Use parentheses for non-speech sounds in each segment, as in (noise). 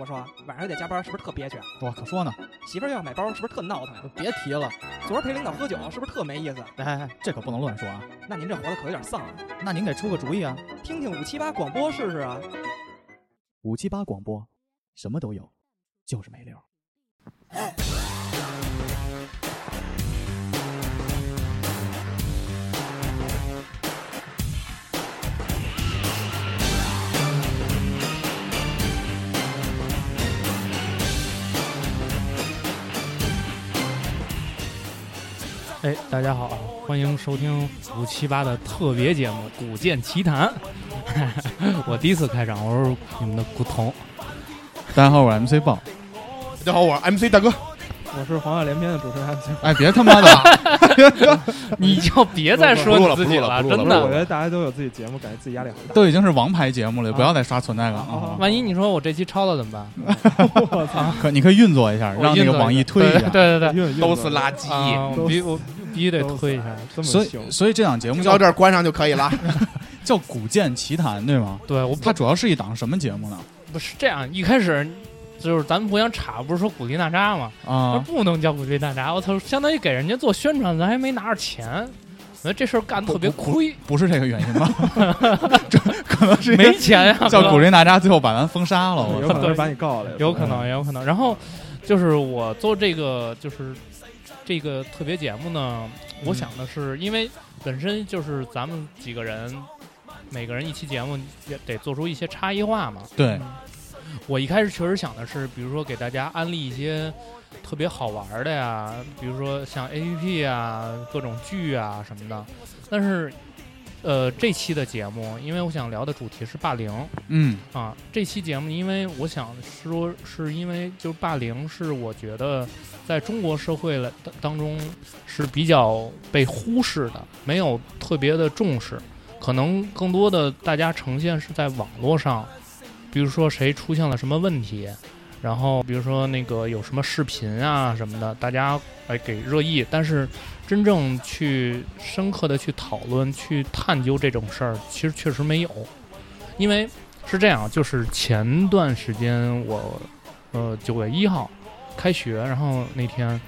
我说晚上又得加班，是不是特憋屈？我可说呢，媳妇儿又要买包，是不是特闹腾呀？别提了。昨儿陪领导喝酒，是不是特没意思？哎哎哎，这可不能乱说啊。那您这活的可有点丧啊！那您给出个主意啊。听听五七八广播试试啊。五七八广播，什么都有，就是没溜。哎，大家好，欢迎收听五七八的特别节目《古剑奇谭》。(laughs) 我第一次开场，我是你们的古潼。大家好，我是 MC 棒。大家好，我是 MC 大哥。我是黄鹤连篇的主持人。哎，别他妈的！(laughs) 你就别再说你自己了，真的。我觉得大家都有自己节目，感觉自己压力很大。都已经是王牌节目了，不要再刷存在感了！万一你说我这期超了怎么办？(laughs) 我操！可你可以运作一下，让那个网易推一下。对对对，都是垃圾。必我必须得推一下。所以所以这档节目到这儿关上就可以了。(laughs) 叫《古剑奇谭》对吗？对，我它主要是一档什么节目呢？不是这样，一开始。就是咱们互相插，不是说古力娜扎吗？啊，不能叫古力娜扎，我操，相当于给人家做宣传，咱还没拿着钱，我觉得这事儿干的特别亏。不是这个原因吗？(laughs) 这可能是没钱呀。叫古力娜扎，最后把咱封杀了，有可能把你告了，有可能，也有可能。然后就是我做这个，就是这个特别节目呢，我想的是，因为本身就是咱们几个人，每个人一期节目也得做出一些差异化嘛。对。我一开始确实想的是，比如说给大家安利一些特别好玩的呀，比如说像 A P P 啊、各种剧啊什么的。但是，呃，这期的节目，因为我想聊的主题是霸凌，嗯，啊，这期节目，因为我想说，是因为就是霸凌是我觉得在中国社会了当中是比较被忽视的，没有特别的重视，可能更多的大家呈现是在网络上。比如说谁出现了什么问题，然后比如说那个有什么视频啊什么的，大家来给热议。但是真正去深刻的去讨论、去探究这种事儿，其实确实没有。因为是这样，就是前段时间我呃九月一号开学，然后那天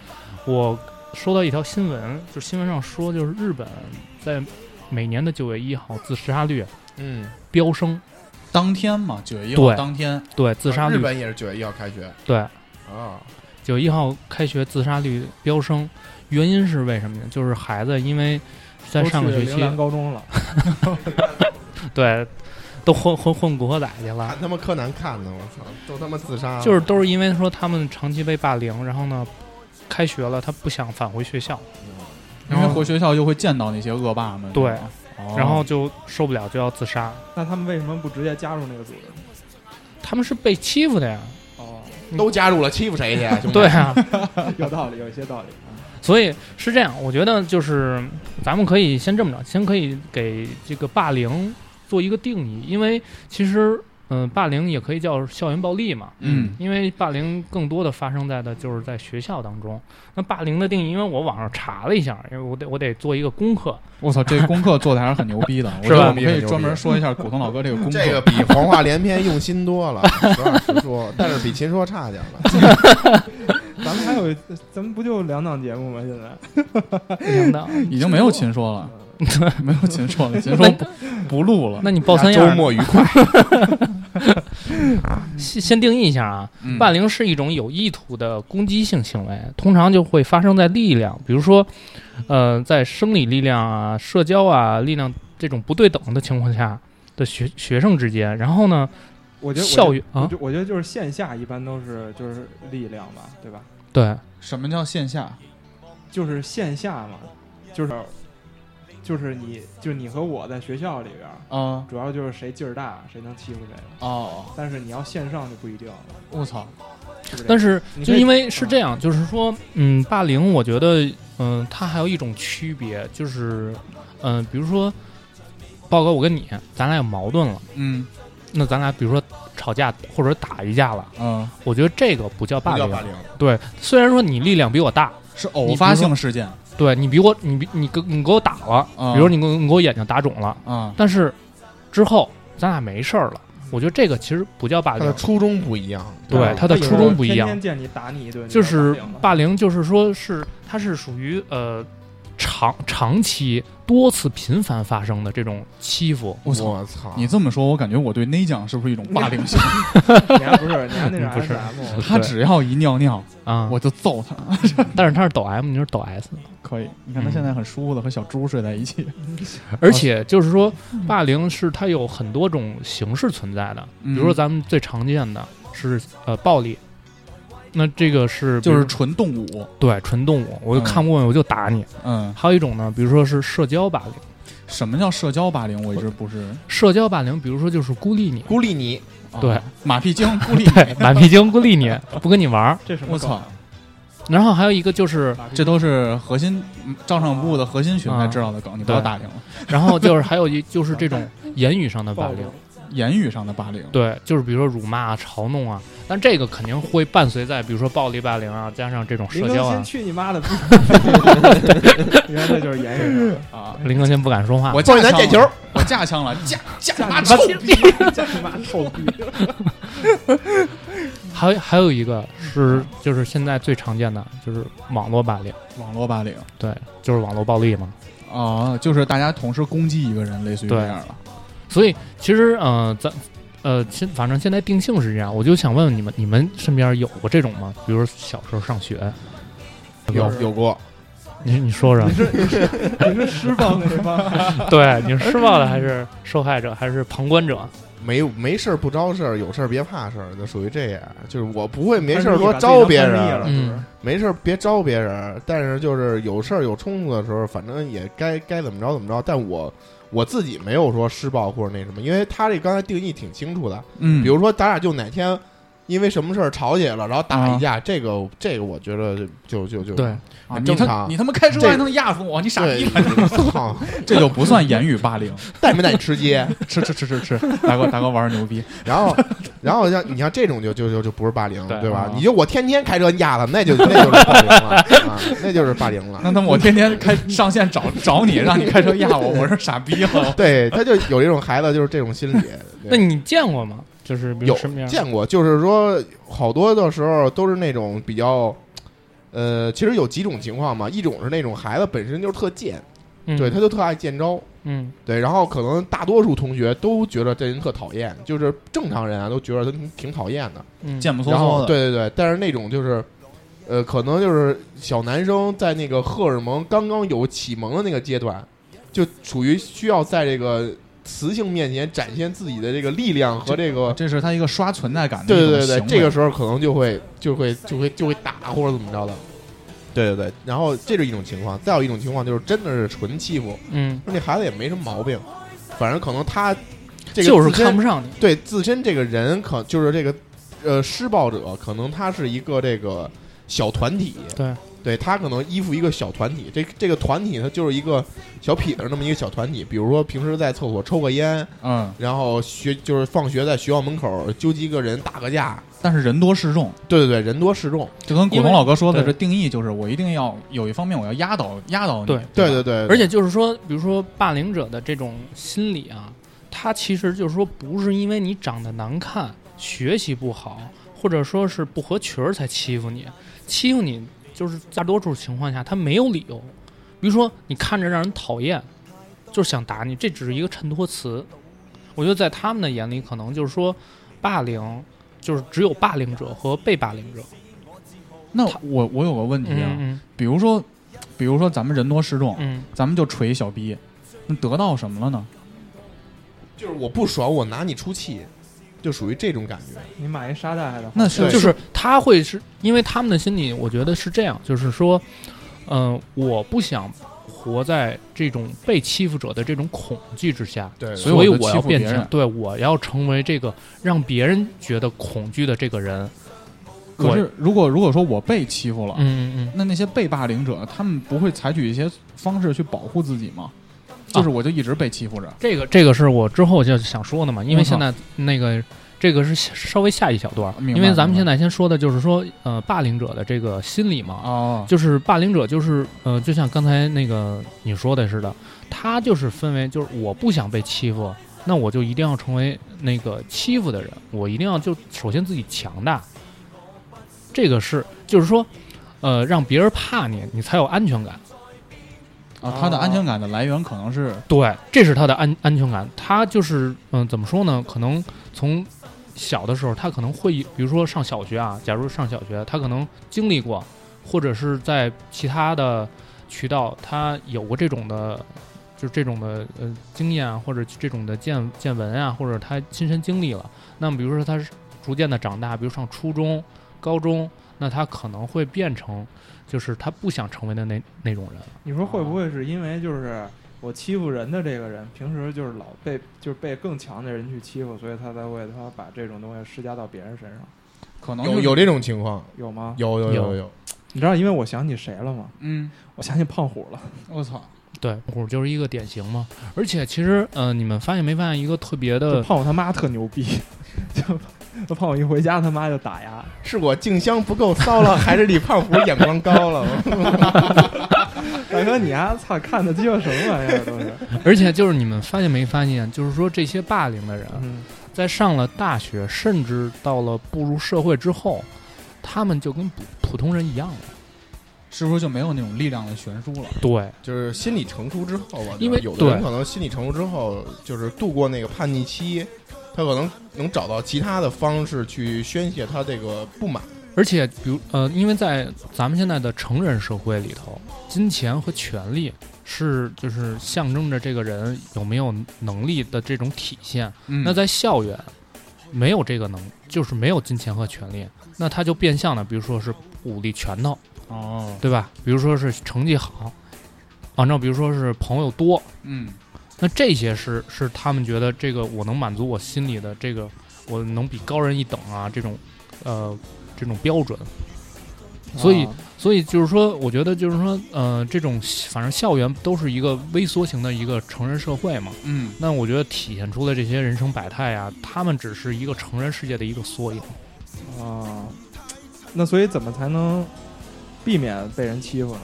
我收到一条新闻，就新闻上说，就是日本在每年的九月一号自杀率嗯飙升。当天嘛，九月一号当天，对自杀率，日本也是九月一号开学，对，啊，九月一号开学自杀率飙升，原因是为什么呢？就是孩子因为在上个学期高中了，(laughs) 对，都混混混古惑仔去了，看他妈柯南看的，我操，都他妈自杀，就是都是因为说他们长期被霸凌，然后呢，开学了他不想返回学校，因为回学校就会见到那些恶霸们，对。然后就受不了，就要自杀。那他们为什么不直接加入那个组织？他们是被欺负的呀。哦，都加入了，欺负谁去？对啊，(laughs) 有道理，有一些道理。所以是这样，我觉得就是咱们可以先这么着，先可以给这个霸凌做一个定义，因为其实。嗯，霸凌也可以叫校园暴力嘛。嗯，因为霸凌更多的发生在的就是在学校当中。那霸凌的定义，因为我网上查了一下，因为我得我得做一个功课。我操，这功课做的还是很牛逼的，(laughs) 是吧？我们可以专门说一下古潼老哥这个功课。这个比黄话连篇用心多了，(laughs) 实话实说，但是比秦说差点了。(laughs) 咱们还有，咱们不就两档节目吗？现在两档已经没有秦说了。(laughs) 没有秦说了，(laughs) 秦说不不录了。那你报三样，周末愉快。(laughs) 先先定义一下啊，霸凌是一种有意图的攻击性行为，通常就会发生在力量，比如说，呃，在生理力量啊、社交啊力量这种不对等的情况下的学学生之间。然后呢，我觉得校园啊，我觉得就是线下一般都是就是力量吧，对吧？对。什么叫线下？就是线下嘛，就是。就是你，就是你和我在学校里边嗯，主要就是谁劲儿大，谁能欺负谁哦。但是你要线上就不一定了。我操！但是就因为是这样，就是说，嗯，霸凌，我觉得，嗯，它还有一种区别，就是，嗯，比如说，豹哥，我跟你，咱俩有矛盾了，嗯，那咱俩比如说吵架或者打一架了，嗯，我觉得这个不叫霸凌。霸凌。对，虽然说你力量比我大，是偶发性事件。对你比我，你比你给你给我打了，比如你给你给我眼睛打肿了，嗯，但是之后咱俩没事儿了，我觉得这个其实不叫霸凌，他的初衷不一样。对吧他的初衷不一样天天见你打你一顿，就是霸凌，就是说是它是属于呃长长期多次频繁发生的这种欺负。我操！我操！你这么说，我感觉我对内酱是不是一种霸凌性？(laughs) 你还不是你还那 (laughs) 不是是 SM，他只要一尿尿，啊，我就揍他。(laughs) 但是他是抖 M，你是抖 S，可以，你看他现在很舒服的和小猪睡在一起。而且就是说，霸凌是它有很多种形式存在的，比比如说咱们最常见的是呃暴力，那这个是就是纯动武，对纯动物，我就嗯。看不过眼我就打你。嗯，还有一种呢，比如说是社交霸凌，什么叫社交霸凌？我一直不是。社交霸凌，比如说就是孤立你，孤立你，啊对，马屁精孤立 (laughs) 对，马屁精孤立你，不跟你玩儿。(laughs) 这什么我操？然后还有一个就是，这都是核心嗯照上部的核心群才知道的梗，你不要打听了。(laughs) 然后就是还有一就是这种言语上的霸凌，言语上的霸凌，对，就是比如说辱骂啊、嘲弄啊，但这个肯定会伴随在，比如说暴力霸凌啊，加上这种林更新社交啊。去你妈的！原来这就是言语上啊！林更新不敢说话，我放架枪了你拿捡球，我架枪了，架架架你妈臭妈逼，架你妈臭逼！还有还有一个是就是现在最常见的就是网络霸凌，网络霸凌对，就是网络暴力嘛。啊，就是大家同时攻击一个人，类似于这样了。所以其实呃，咱呃，现反正现在定性是这样，我就想问问你们，你们身边有过这种吗？比如说小时候上学，有有过，你你说说你，是你是你是施暴的是吗，(laughs) 对，你是施暴的还是受害者还是旁观者？没没事儿不招事儿，有事儿别怕事儿，就属于这样。就是我不会没事儿说招别人，是是嗯没事儿别招别人，但是就是有事儿有冲突的时候，反正也该该怎么着怎么着。但我我自己没有说施暴或者那什么，因为他这刚才定义挺清楚的。嗯，比如说咱俩就哪天因为什么事儿吵起来了，然后打一架，这个这个我觉得就就就对，啊，你他很正常你他妈开车还能压死我，你傻逼吧！，(laughs) 操，这就不算言语霸凌。(laughs) 带没带你吃鸡？(laughs) 吃吃吃吃吃，大哥大哥玩的牛逼，然后，然后像你像这种就就就就不是霸凌，对对吧啊？你就我天天开车压他，那就那就是霸凌了啊，那就是霸凌了。那他妈我天天开上线找找你，让你开车压我，我是傻逼了。对，他就有这种孩子，就是这种心理。那你见过吗？就是有身边见过，就是说好多的时候都是那种比较，呃，其实有几种情况嘛，一种是那种孩子本身就是特贱，嗯。对，他就特爱见招，嗯。对，然后可能大多数同学都觉得这人特讨厌，就是正常人啊都觉得他挺挺讨厌的，嗯。贱不嗖然后嗖的，对对对，但是那种就是，呃，可能就是小男生在那个荷尔蒙刚刚有启蒙的那个阶段，就处于需要在这个雌性面前展现自己的这个力量和这个。这是他一个刷存在感的对对对这个时候可能就会就会就会就会打或者怎么着的。对对对，然后这是一种情况，再有一种情况就是真的是纯欺负，嗯，那孩子也没什么毛病，反正可能他这个就是看不上你。对自身这个人可就是这个呃施暴者，可能他是一个这个小团体，对，对他可能依附一个小团体，这这个团体它就是一个小痞子那么一个小团体，比如说平时在厕所抽个烟，嗯，然后学就是放学在学校门口纠集个人打个架，但是人多势众，对对对，人多势众，就跟古龙老哥说的这定义就是，我一定要有一方面我要压倒压倒你，对吧对对对，而且就是说，比如说霸凌者的这种心理啊，他其实就是说，不是因为你长得难看、学习不好，或者说是不合群儿才欺负你，欺负你就是大多数情况下他没有理由。比如说你看着让人讨厌，就是想打你，这只是一个衬托词。我觉得在他们的眼里，可能就是说，霸凌就是只有霸凌者和被霸凌者。那我我有个问题啊，嗯比如说，比如说咱们人多势众，嗯咱们就锤小逼，那得到什么了呢？就是我不爽，我拿你出气，就属于这种感觉。你买一沙袋的话，那是就是他会是因为他们的心理，我觉得是这样，就是说，嗯、我不想活在这种被欺负者的这种恐惧之下，对所以我要变成对我要成为这个让别人觉得恐惧的这个人。可是如果如果说我被欺负了，嗯嗯那那些被霸凌者，他们不会采取一些方式去保护自己吗？就是我就一直被欺负着，这个这个是我之后就想说的嘛，因为现在那个这个是稍微下一小段因为咱们现在先说的就是说，呃，霸凌者的这个心理嘛，哦，就是霸凌者，就是呃，就像刚才那个你说的似的，他就是分为就是我不想被欺负，那我就一定要成为那个欺负的人，我一定要就首先自己强大。这个是就是说，呃，让别人怕你，你才有安全感。啊，他的安全感的来源可能是对，这是他的安安全感。他就是嗯、怎么说呢？可能从小的时候，他可能会，比如说上小学啊，假如上小学，他可能经历过，或者是在其他的渠道，他有过这种的，就是这种的呃经验啊，或者这种的见见闻啊，或者他亲身经历了。那么比如说他是逐渐的长大，比如上初中、高中，那他可能会变成，就是他不想成为的那那种人。你说会不会是因为就是我欺负人的这个人，平时就是老被就是被更强的人去欺负，所以他才会他把这种东西施加到别人身上，可能有有这种情况，有吗？有有有有，你知道，因为我想起谁了吗？嗯，我想起胖虎了。(laughs) 我操，对，虎就是一个典型嘛。而且其实，呃，你们发现没发现一个特别的，胖虎他妈特牛逼，(laughs) 就 (laughs) 就胖虎一回家他妈就打呀，(laughs) 是我静香不够骚了，还是李胖虎眼光高了？(laughs) 大哥你啊操看的鸡巴什么玩意儿都是？而且就是你们发现没发现，就是说这些霸凌的人，嗯，在上了大学，甚至到了步入社会之后，他们就跟普普通人一样了。是不是就没有那种力量的悬殊了？对，就是心理成熟之后吧，因为有的人可能心理成熟之后，就是度过那个叛逆期，他可能能找到其他的方式去宣泄他这个不满。而且比如呃，因为在咱们现在的成人社会里头，金钱和权力是就是象征着这个人有没有能力的这种体现。嗯，那在校园没有这个能，就是没有金钱和权力，那他就变相的，比如说是武力拳头，哦，对吧？比如说是成绩好，啊，那比如说是朋友多，嗯，那这些是是他们觉得这个我能满足我心里的这个，我能比高人一等啊，这种呃这种标准。所以啊所以就是说，我觉得就是说，呃，这种反正校园都是一个微缩型的一个成人社会嘛。嗯，那我觉得体现出的这些人生百态啊，他们只是一个成人世界的一个缩影。啊，那所以怎么才能避免被人欺负呢？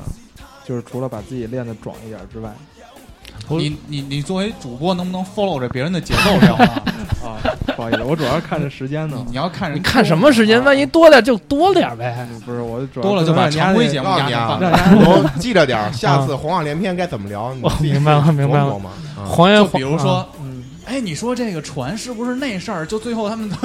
就是除了把自己练得壮一点之外，我你你你作为主播能不能 follow 着别人的节奏聊啊？(laughs) 啊，不好意思，我主要是看着时间呢你。要看人你看什么时间？啊万一多点就多点呗。不是，我主要多了就把常规节目你啊压着，让人家我记着点，(laughs) 下次黄话连篇该怎么聊，(laughs) 你明白了明白了琢磨琢磨啊黄岩就比如说啊，嗯，哎，你说这个船是不是那事儿？就最后他们都，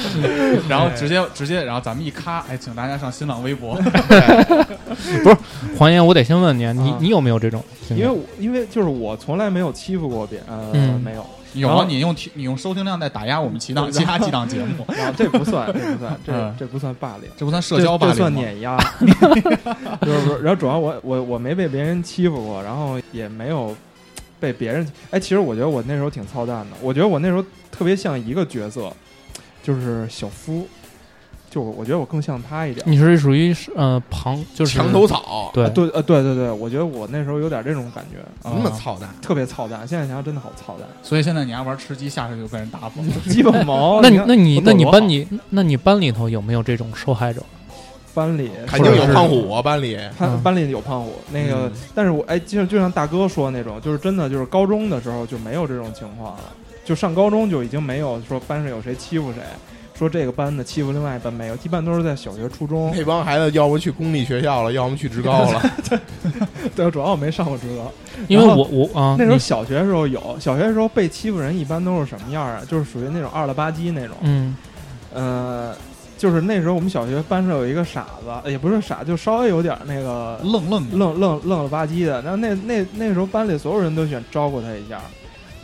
(laughs) 然后直接直接，然后咱们一咔，哎，请大家上新浪微博。(laughs) 不是黄岩，我得先问你，你啊你有没有这种？因为我因为就是我从来没有欺负过别人，呃，嗯没有。有啊，你用你用收听量在打压我们其他其他几档节目，(laughs) 这不算，这不算，这嗯这不算霸凌。这不算社交霸凌这算凌？碾压，就是说，然后主要我我我没被别人欺负过，然后也没有被别人，哎，其实我觉得我那时候挺操蛋的，我觉得我那时候特别像一个角色，就是小夫，就我我觉得我更像他一点。你是属于是呃旁就是墙头草，对啊对呃对对对，我觉得我那时候有点这种感觉，那么操蛋，特别操蛋。现在想想真的好操蛋，所以现在你还玩吃鸡，下去就被人打死了。鸡巴毛。那你那你那你班里那你班里头有没有这种受害者？班里肯定有胖虎啊，班里他班班里有胖虎，那个，嗯但是我哎，就就像大哥说的那种，就是真的就是高中的时候就没有这种情况了，就上高中就已经没有说班上有谁欺负谁，说这个班的欺负另外一班没有，一般都是在小学、初中。那帮孩子要不去公立学校了，(laughs) 要么去职高了。对，主要我没上过职高。因为我我啊，那时候小学的时候有，小学的时候被欺负人一般都是什么样啊？就是属于那种二了吧唧那种。嗯呃，就是那时候我们小学班上有一个傻子，呃也不是傻，就稍微有点那个愣愣，愣愣愣了吧唧的。然后那那那时候班里所有人都想招呼他一下，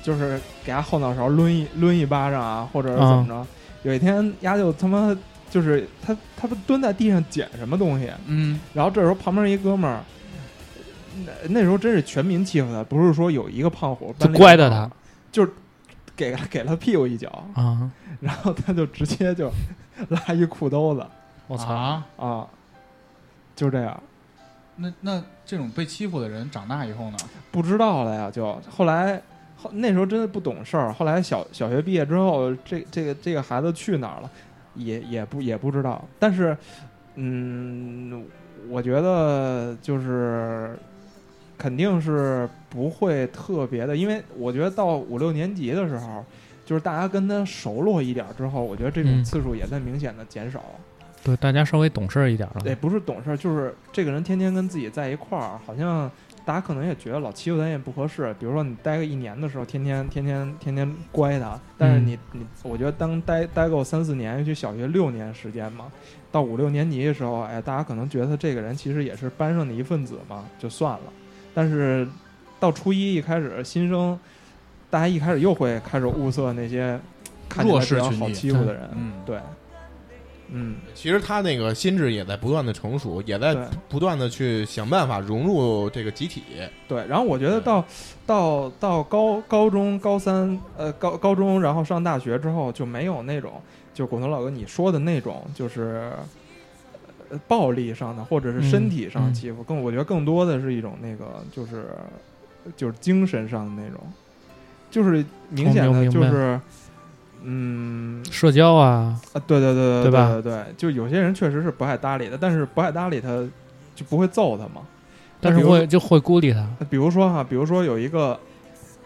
就是给他后脑勺抡一抡一巴掌啊，或者是怎么着。有一天，丫就他妈就是他他不蹲在地上捡什么东西，嗯，然后这时候旁边一哥们儿，那那时候真是全民欺负他，不是说有一个胖虎乖的他，就是给给了屁股一脚，啊，然后他就直接就拉一裤兜子。我操，啊，啊，就这样。那那这种被欺负的人长大以后呢？不知道了呀，就后来后那时候真的不懂事儿，后来小小学毕业之后，这这个这个孩子去哪儿了，也也不也不知道。但是，嗯，我觉得就是肯定是不会特别的，因为我觉得到五六年级的时候，就是大家跟他熟络一点之后，我觉得这种嗯次数也在明显的减少。对，大家稍微懂事儿一点了。也不是懂事儿，就是这个人天天跟自己在一块儿，好像大家可能也觉得老欺负他也不合适。比如说你待个一年的时候，天天天天天天乖他，但是嗯你你，我觉得当待待够三四年，尤其小学六年时间嘛，到五六年级的时候，哎，大家可能觉得他这个人其实也是班上的一份子嘛，就算了。但是到初一一开始新生，大家一开始又会开始物色那些看起来弱比较好势群体欺负的人，嗯对，嗯，其实他那个心智也在不断的成熟，也在。不断的去想办法融入这个集体。对，然后我觉得到到到高高中高三呃高高中，然后上大学之后就没有那种就果头老哥你说的那种就是呃暴力上的或者是身体上的嗯嗯。欺负，更我觉得更多的是一种那个就是就是精神上的那种，就是明显的就是嗯社交啊，啊对对对对对吧对对，就有些人确实是不爱搭理他，但是不爱搭理他就不会揍他嘛。但是会就会孤立他。比如说哈，比如说有一个，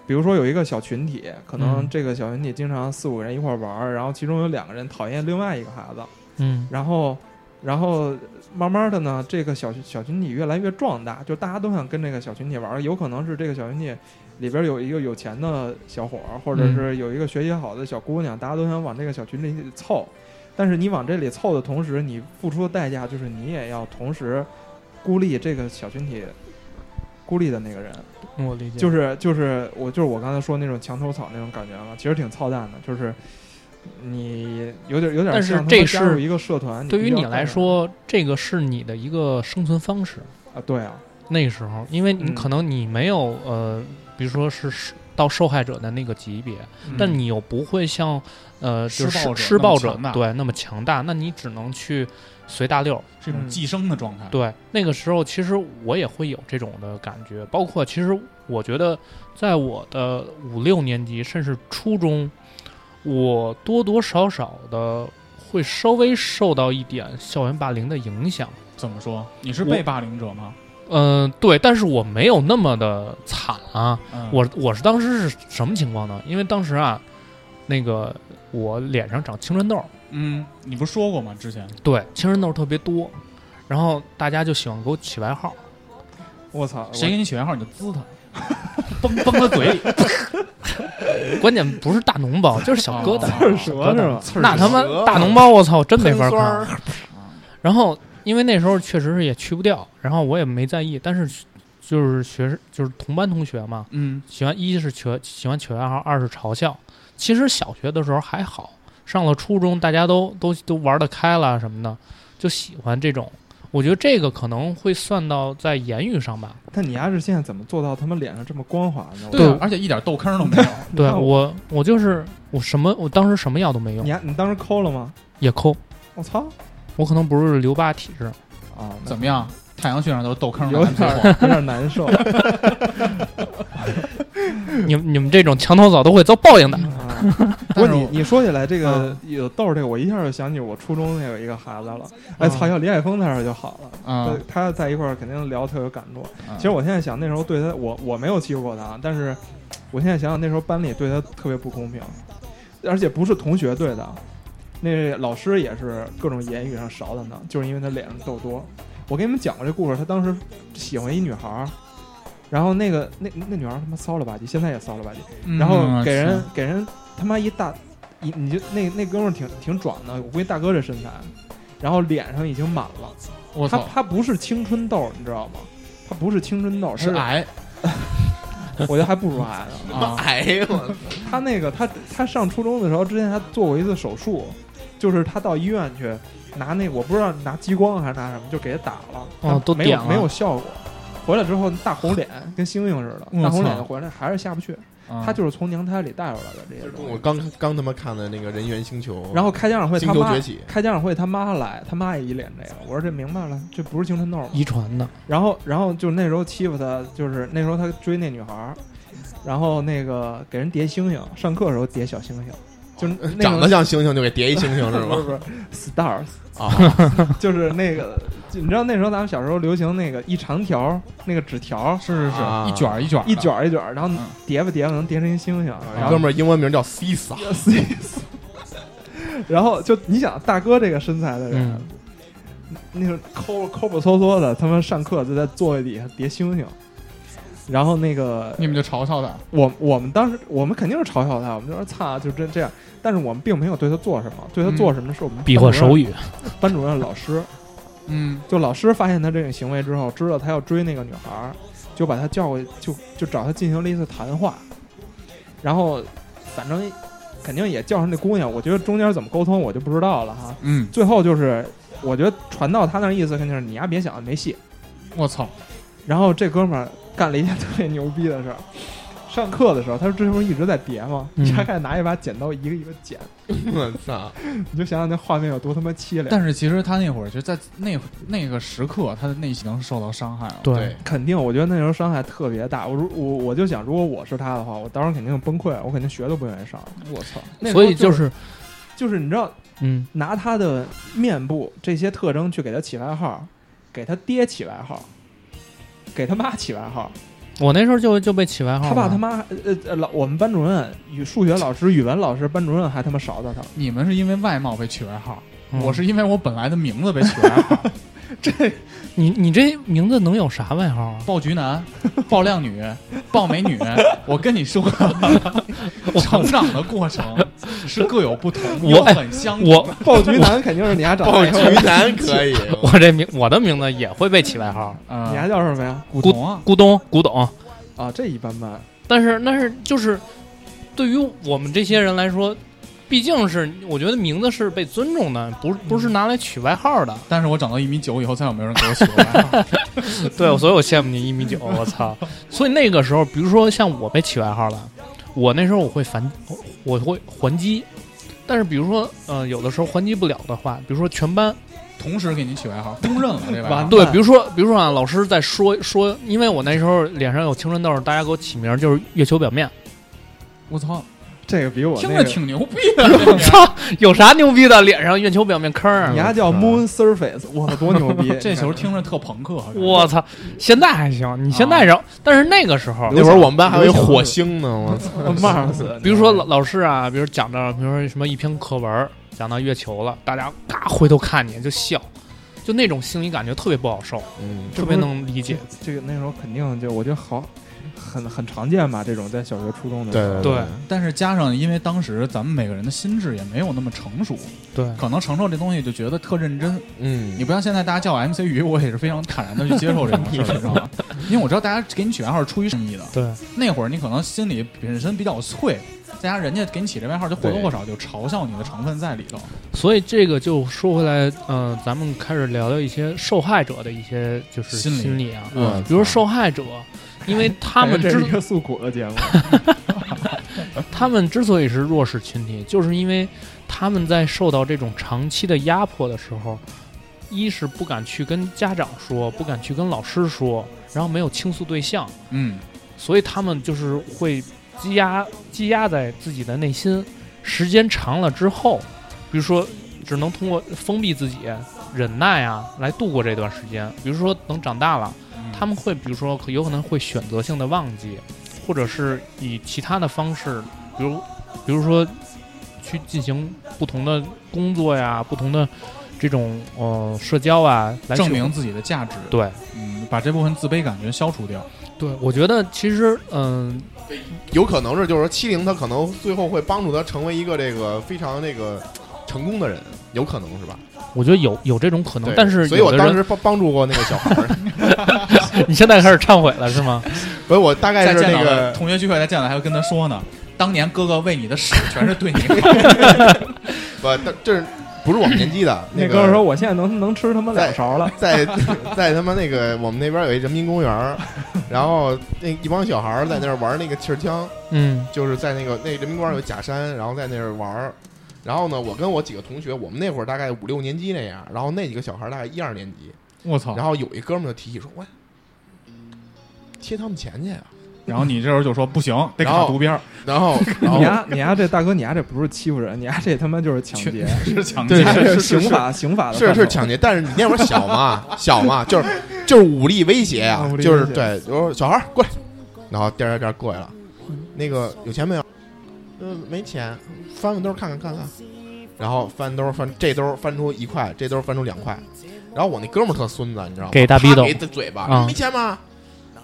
比如说有一个小群体，可能嗯这个小群体经常四五个人一块玩儿，然后其中有两个人讨厌另外一个孩子，嗯然后，然后慢慢的呢，这个小小群体越来越壮大，就大家都想跟这个小群体玩儿，有可能是这个小群体里边有一个有钱的小伙儿，或者嗯是有一个学习好的小姑娘，大家都想往这个小群里凑，但是你往这里凑的同时，你付出的代价就是你也要同时孤立这个小群体孤立的那个人。我理解。就是就是我就是我刚才说那种墙头草那种感觉嘛，其实挺操蛋的，就是你有点有点但是这是一个社团，对于你来说，这个是你的一个生存方式。啊，对啊，那时候，因为你嗯可能你没有呃，比如说是是到受害者的那个级别，嗯但你又不会像呃，就是施暴者施暴者对那么强大，那你只能去随大溜儿。是一种嗯寄生的状态。对，那个时候其实我也会有这种的感觉，包括其实我觉得，在我的五六年级甚至初中，我多多少少的会稍微受到一点校园霸凌的影响。怎么说？你是被霸凌者吗？嗯、对，但是我没有那么的惨啊。嗯我我是当时是什么情况呢？因为当时啊，那个我脸上长青春痘儿，嗯，你不是说过吗？之前对，青春痘儿特别多，然后大家就喜欢给我起外号。我操，谁给你起外号你就滋他，(laughs) 崩崩他嘴里，(laughs) 关键不是大脓包，就是小疙瘩。刺蛇是吧？那他妈大脓包，我操，真没法看。然后因为那时候确实是也去不掉，然后我也没在意，但是就是学生就是同班同学嘛，嗯，喜欢一是取喜欢取外号，二是嘲笑。其实小学的时候还好，上了初中大家都都都玩得开了什么的，就喜欢这种。我觉得这个可能会算到在言语上吧。但你丫是现在怎么做到他们脸上这么光滑呢？对而且一点痘坑都没有。(laughs) 对我我我就是我什么我当时什么药都没用你，丫你当时抠了吗？也抠。我操我可能不是留疤体质，啊，怎么样？太阳穴上都是痘坑有点儿有点难受 (laughs) 你们你们这种墙头草都会遭报应的。(laughs) (laughs) 啊。不过你你说起来这个嗯有痘儿这个，我一下就想起我初中那有一个孩子了。哎操，嗯要李海峰那时候就好了。啊，他在一块儿肯定聊得特有感触。嗯其实我现在想，那时候对他，我我没有欺负过他，但是我现在想想，那时候班里对他特别不公平，而且不是同学对的，那老师也是各种言语上勺他呢，就是因为他脸上痘多。我给你们讲过这故事，他当时喜欢一女孩儿，然后那个那那女孩儿他妈骚了吧唧，现在也骚了吧唧，嗯然后给是人给人他妈一大一你就那那哥们儿挺挺壮的，我估计大哥这身材，然后脸上已经满了。他他不是青春痘，你知道吗？他不是青春痘，他是 (laughs) 癌 (laughs) 我觉得还不如癌呢。(laughs) 啊，哎呦我操！他那个他他上初中的时候，之前他做过一次手术，就是他到医院去拿那我不知道拿激光还是拿什么，就给他打了，没有没有效果。回来之后大红脸，跟猩猩似的，大红脸操回来还是下不去。啊他就是从娘胎里带出来的这些东西。我刚刚他妈看的那个人猿星球，然后开家长会，他妈星球崛起，开家长会他妈来，他妈也一脸这个。我说这明白了，这不是青春痘吗？遗传的，然后，然后就那时候欺负他，就是那时候他追那女孩儿，然后那个给人叠星星，上课的时候叠小星星，就是长得像星星就给叠一星星 (laughs) 是不是吗？不是 stars，啊，(laughs) 就是那个，就你知道那时候咱们小时候流行那个一长条那个纸条，是是是，啊。一卷儿一卷儿的一卷儿一卷儿，然后嗯。叠吧叠吧能叠成一星星，然后哥们儿英文名叫 Sisa，(laughs) 然后就你想大哥这个身材的人，嗯。那个抠抠不搓搓的，他们上课就在座位底下叠星星。然后那个你们就嘲笑他，我我们当时我们肯定是嘲笑他，我们就说擦，就这这样。但是我们并没有对他做什么，对他做什么是我们比划手语，(laughs) 班主任老师，嗯，就老师发现他这种行为之后，知道他要追那个女孩儿，就把他叫过去，就就找他进行了一次谈话。然后反正肯定也叫上那姑娘，我觉得中间怎么沟通我就不知道了哈。嗯，最后就是我觉得传到他那意思肯定是你丫别想没戏。我操，然后这哥们儿干了一件 (laughs) 特别牛逼的事儿。上课的时候，他说这不是一直在叠吗？嗯他开始拿一把剪刀，一个一个剪，(laughs) 我操！你就想想那画面有多他妈凄凉。但是其实他那会儿就在那那个时刻，他的内心能受到伤害了。对，肯定，我觉得那时候伤害特别大。我如我我就想，如果我是他的话，我当时肯定崩溃，我肯定学都不愿意上。我操，那时候就所以就是就是你知道，嗯，拿他的面部这些特征去给他起外号，给他爹起外号，给他妈起外号。我那时候就就被起外号，他爸他妈呃呃老我们班主任语数学老师、语文老师、班主任还他妈勺到他。你们是因为外貌被取外号，嗯我是因为我本来的名字被取外号。(laughs) (laughs) 你你这名字能有啥外号啊？爆菊男、爆靓女、爆美女，我跟你说，成长的过程是各有不同，我很相同。我爆菊男肯定是你家长爆菊男可以，(laughs) 我这名我的名字也会被起外号，啊你还叫什么呀？古董啊，咕咚古董。啊，这一般般。但是但是就是对于我们这些人来说，毕竟是我觉得名字是被尊重的，不不是拿来取外号的。但是我长到一米九以后，再也没有人给我取过外号。(laughs) 对，所以我羡慕你一米九，我操！(laughs) 所以那个时候，比如说像我被起外号了，我那时候我会反，我会还击。但是比如说，呃，有的时候还击不了的话，比如说全班同时给您取外号，公认了这外号完。(laughs) 对，比如说比如说啊，老师在说说，因为我那时候脸上有青春痘，大家给我起名就是月球表面。我操，这个比我听那个着挺牛逼的。(laughs) 我操，有啥牛逼的？脸上月球表面坑儿你还叫 Moon Surface，我操，多牛逼！(laughs) 这球听着特朋克。我操！现在还行，你现在让，但是那个时候，那会儿我们班还有一火星呢，我操！(laughs) Mars，比如说老老师啊，比如讲到，比如说什么一篇课文讲到月球了，大家嘎回头看你就笑，就那种心理感觉特别不好受，嗯，特别能理解。这个那时候肯定就我觉得好，很很常见吧，这种在小学、初中的时候。对但是加上，因为当时咱们每个人的心智也没有那么成熟，对，可能承受这东西就觉得特认真。嗯，你不像现在大家叫我 MC 鱼，我也是非常坦然的去接受这种事儿，(laughs) 你知道吗？因为我知道大家给你取外号是出于善意的。对，那会儿你可能心里本身比较脆，再加上人家给你起这外号，就或多或少就嘲笑你的成分在里头。所以这个就说回来，嗯、咱们开始聊聊一些受害者的一些就是心理心理啊，嗯比如受害者，因为他们之这是一个诉苦的节目，(laughs) 他们之所以是弱势群体，就是因为他们在受到这种长期的压迫的时候，一是不敢去跟家长说，不敢去跟老师说，然后没有倾诉对象，嗯，所以他们就是会积压积压在自己的内心，时间长了之后，比如说只能通过封闭自己、忍耐啊来度过这段时间。比如说等长大了，他们会比如说有可能会选择性的忘记，或者是以其他的方式，比如比如说去进行不同的工作呀、不同的这种呃社交啊，来证明自己的价值，对。嗯，把这部分自卑感觉消除掉。对，我觉得其实嗯、有可能是就是说欺凌他可能最后会帮助他成为一个这个非常那个成功的人，有可能是吧？我觉得有有这种可能，但是所以我当时帮帮助过那个小孩儿，(laughs) 你现在开始忏悔了是吗？(laughs) 不是我大概是那个同学聚会，再见到还会跟他说呢。(laughs) 当年哥哥喂你的屎全是对你好。不，但这是不是我们年级的那哥们儿说：“我现在能能吃他妈两勺了。在在他妈那个我们那边有一人民公园儿，然后那一帮小孩在那儿玩那个气儿枪，嗯就是在那个那人民公园有假山，然后在那儿玩儿。然后呢，我跟我几个同学，我们那会儿大概五六年级那样，然后那几个小孩大概一二年级，我操！然后有一哥们就提议说：“喂，贴他们钱去啊！”然后你这时候就说不行，(laughs) 得卡毒边儿，然后 (laughs) 然后你丫你丫这大哥，你丫这不是欺负人，你丫这他妈就是抢劫，(laughs) 是强对奸你丫这是是刑法刑法的是是抢劫，但是你那会儿小嘛，小嘛，就是就是武力威胁呀、啊就是对，就是小孩过来，然后颠颠颠过来了，那个有钱没有？嗯，没钱，翻翻兜儿看看看看，然后翻兜儿翻这兜儿翻出一块，这兜儿翻出两块，然后我那哥们儿特孙子，你知道吗？给大逼斗。啪给他嘴巴，没钱吗？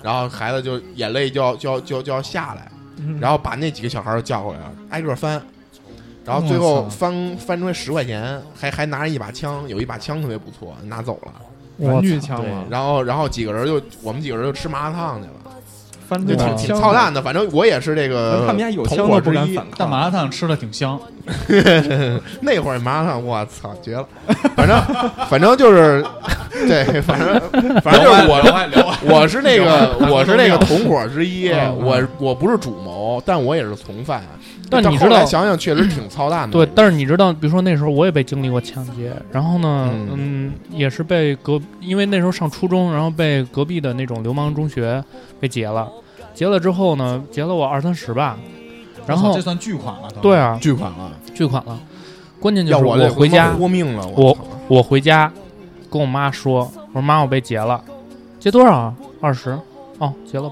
然后孩子就眼泪就要就要就要就要下来，嗯。然后把那几个小孩儿叫过来了，挨个翻，然后最后翻翻出来十块钱，还还拿着一把枪，有一把枪特别不错，拿走了。玩具枪嘛，，然后然后几个人就我们几个人就吃麻辣烫去了，翻就挺挺操蛋的。反正我也是这个他们家有同枪都不伙之一。敢反抗。但麻辣烫吃的挺香，(laughs) 那会儿麻辣烫，我操，绝了！反正反正就是，(laughs) 对，反正 (laughs) 反正就是我我是那个我是那个同伙之一，嗯我我不是主谋，但我也是从犯。但你知道，想想确实挺操蛋的。(clears throat) 对，但是你知道，比如说那时候我也被经历过抢劫，然后呢，嗯嗯，也是被隔，因为那时候上初中，然后被隔壁的那种流氓中学被劫了，劫了之后呢，劫了我二三十吧，然后我操这算巨款了，都。对，啊，巨款了，巨款了，关键就是我这回家，豁命了，我我回家跟我妈说，我说妈，我被劫了，劫多少啊？二十，哦，劫了，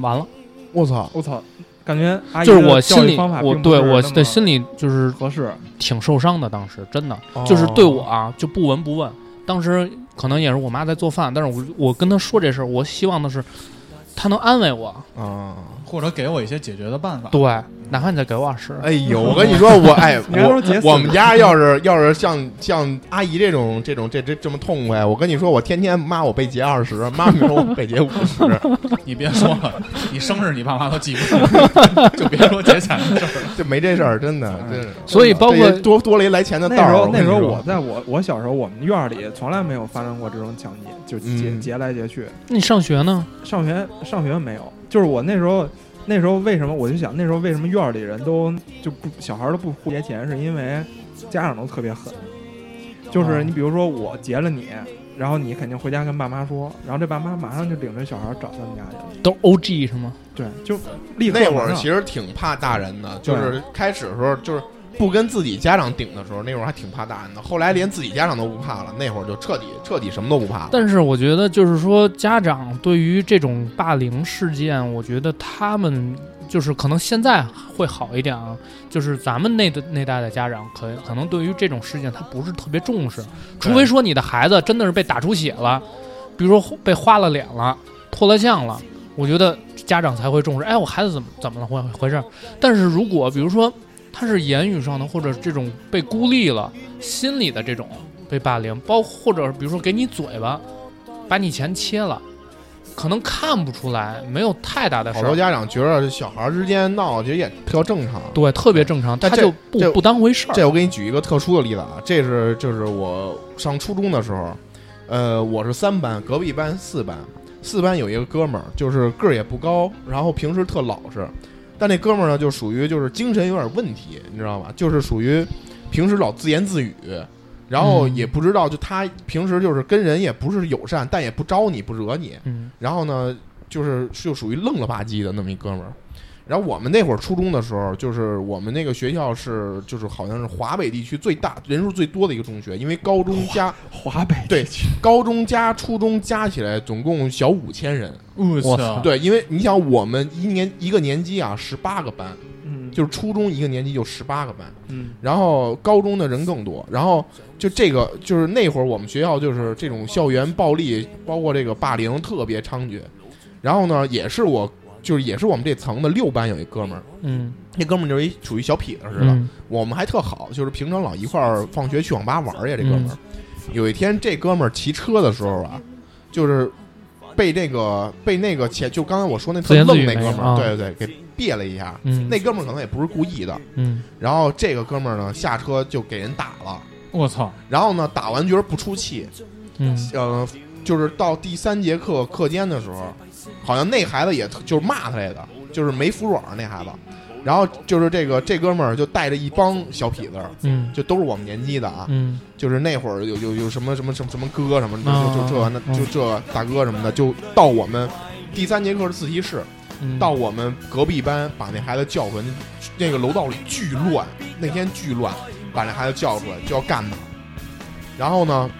完了，我操，我操，感觉就是我心里我对我的心里就是合适。挺受伤的，当时真的就是对我啊就不闻不问。当时可能也是我妈在做饭，但是我我跟她说这事儿，我希望的是她能安慰我，啊！或者给我一些解决的办法。对，哪怕你再给我二十，哎呦，我跟你说，我 (laughs) 哎，我我们家要是要是像像阿姨这种这种这这这么痛快，我跟你说，我天天妈我被劫二十，妈咪说我被劫五十，你别说了，你生日你爸妈都记不住，就别说劫钱的事儿了。就没这事儿，真的真。所以包括多多了一来钱的道儿。那时候我在我我小时候，我们院儿里从来没有发生过这种抢劫，就劫嗯劫来劫去。那你上学呢？上学上学没有，就是我那时候那时候为什么我就想那时候为什么院儿里人都就不小孩儿都不互结钱，是因为家长都特别狠，就是哦你比如说我劫了你，然后你肯定回家跟爸妈说，然后这爸妈马上就领着小孩儿找他们家去了，都是 OG 是吗？对，就立刻那会儿其实挺怕大人的，就是开始的时候就是不跟自己家长顶的时候，那会儿还挺怕大人的。后来连自己家长都不怕了，那会儿就彻底彻底什么都不怕了。但是我觉得，就是说，家长对于这种霸凌事件，我觉得他们就是可能现在会好一点啊。就是咱们那的那代的家长，可可能对于这种事件他不是特别重视，除非说你的孩子真的是被打出血了，比如说被花了脸了、脱了相了，我觉得家长才会重视。哎，我孩子怎么怎么了回回事儿？但是如果比如说他是言语上的，或者这种被孤立了，心理的这种被霸凌，包或者比如说给你嘴巴，把你钱切了，可能看不出来，没有太大的好多，家长觉得小孩之间闹，其实也比较正常。对，特别正常，他就不这不当回事儿。这我给你举一个特殊的例子啊，这是就是我上初中的时候，呃，我是三班，隔壁班四班，四班有一个哥们儿，就是个儿也不高，然后平时特老实，但那哥们儿呢就属于就是精神有点问题，你知道吧？就是属于平时老自言自语，然后嗯也不知道就他平时就是跟人也不是友善，但也不招你不惹你，嗯然后呢，就是就属于愣了吧唧的那么一哥们儿。然后我们那会儿初中的时候，就是我们那个学校是就是好像是华北地区最大人数最多的一个中学，因为高中加华北对高中加初中加起来总共小五千人。我操！对，因为你想我们一年一个年级啊十八个班，嗯。就是初中一个年级就十八个班，嗯。然后高中的人更多，然后就这个就是那会儿我们学校就是这种校园暴力，包括这个霸凌特别猖獗，然后呢，也是我就是也是我们这层的六班有一哥们儿，嗯。那哥们儿就是一属于小痞子似的，嗯。我们还特好，就是平常老一块儿放学去网吧玩儿呀。这哥们儿，有一天这哥们儿骑车的时候啊，就是被那个被那个前就刚才我说那特愣那哥们儿，对对对，给别了一下。嗯，那哥们儿可能也不是故意的，嗯。然后这个哥们儿呢下车就给人打了，我操！然后呢打完觉得不出气，嗯。呃，就是到第三节课课间的时候，好像那孩子也就是骂他来的，就是没服软那孩子，然后就是这个这哥们儿就带着一帮小痞子，嗯。就都是我们年级的啊，嗯。就是那会儿有有有什么什么什么什么哥什么就就这那嗯就这大哥什么的，就到我们第三节课的自习室，嗯。到我们隔壁班把那孩子叫回来，那那个楼道里巨乱，那天巨乱，把那孩子叫出来就要干他。然后呢，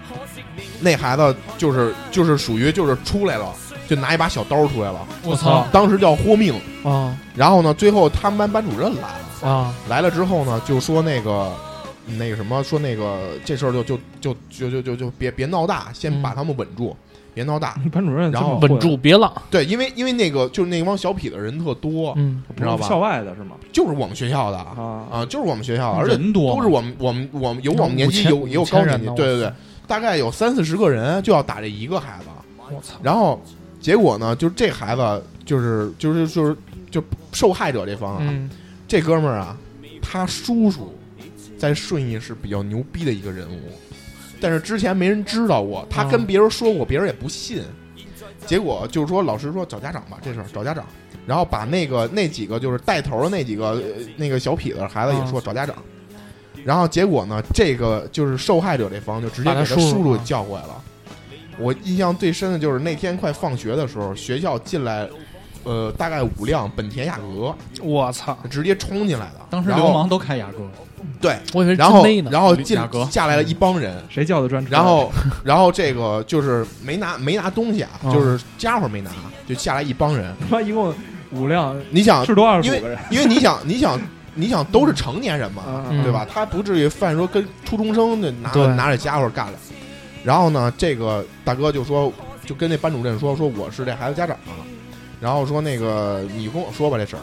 那孩子就是就是属于就是出来了，就拿一把小刀出来了，我操！当时叫豁命。啊然后呢，最后他们班班主任来了，啊来了之后呢，就说那个那个什么，说那个这事儿就就就就就就就别别闹大，先嗯把他们稳住，别闹大。(laughs) 班主任然后稳住，别浪。对，因为因为那个就是那帮小痞子人特多，嗯知道吧校外的是吗？就是我们学校的啊啊，就是我们学校的，而且人多吗都是我们我们我们有我们年级有也有高年级5000人呢，对对对，大概有三四十个人就要打这一个孩子，我操！然后结果呢，就是这孩子就是就是就是就受害者这方啊，嗯。这哥们儿啊，他叔叔在顺义是比较牛逼的一个人物，但是之前没人知道过，他跟别人说过，别人也不信。结果就是说，老师说找家长吧，这事儿找家长，然后把那个那几个就是带头的那几个、呃那个小痞子孩子也说找家长，然后结果呢，这个就是受害者这方就直接给他他叔叔叔叔啊。叫过来了。我印象最深的就是那天快放学的时候，学校进来，呃，大概五辆本田雅阁，我操！直接冲进来的。当时流氓都开雅阁，对，我以为是然后真勒呢。然后进雅阁下来了一帮人，谁叫的专车？然后然后这个就是没拿没拿东西啊，嗯就是家伙没拿，就下来一帮人。他妈一共五辆，你想，是多二十因为五个人因为你想你想你想都是成年人嘛，对吧？他不至于犯说跟初中生那拿对拿着家伙干了。然后呢，这个大哥就说，就跟那班主任说，说我是这孩子家长啊，然后说那个你跟我说吧这事儿。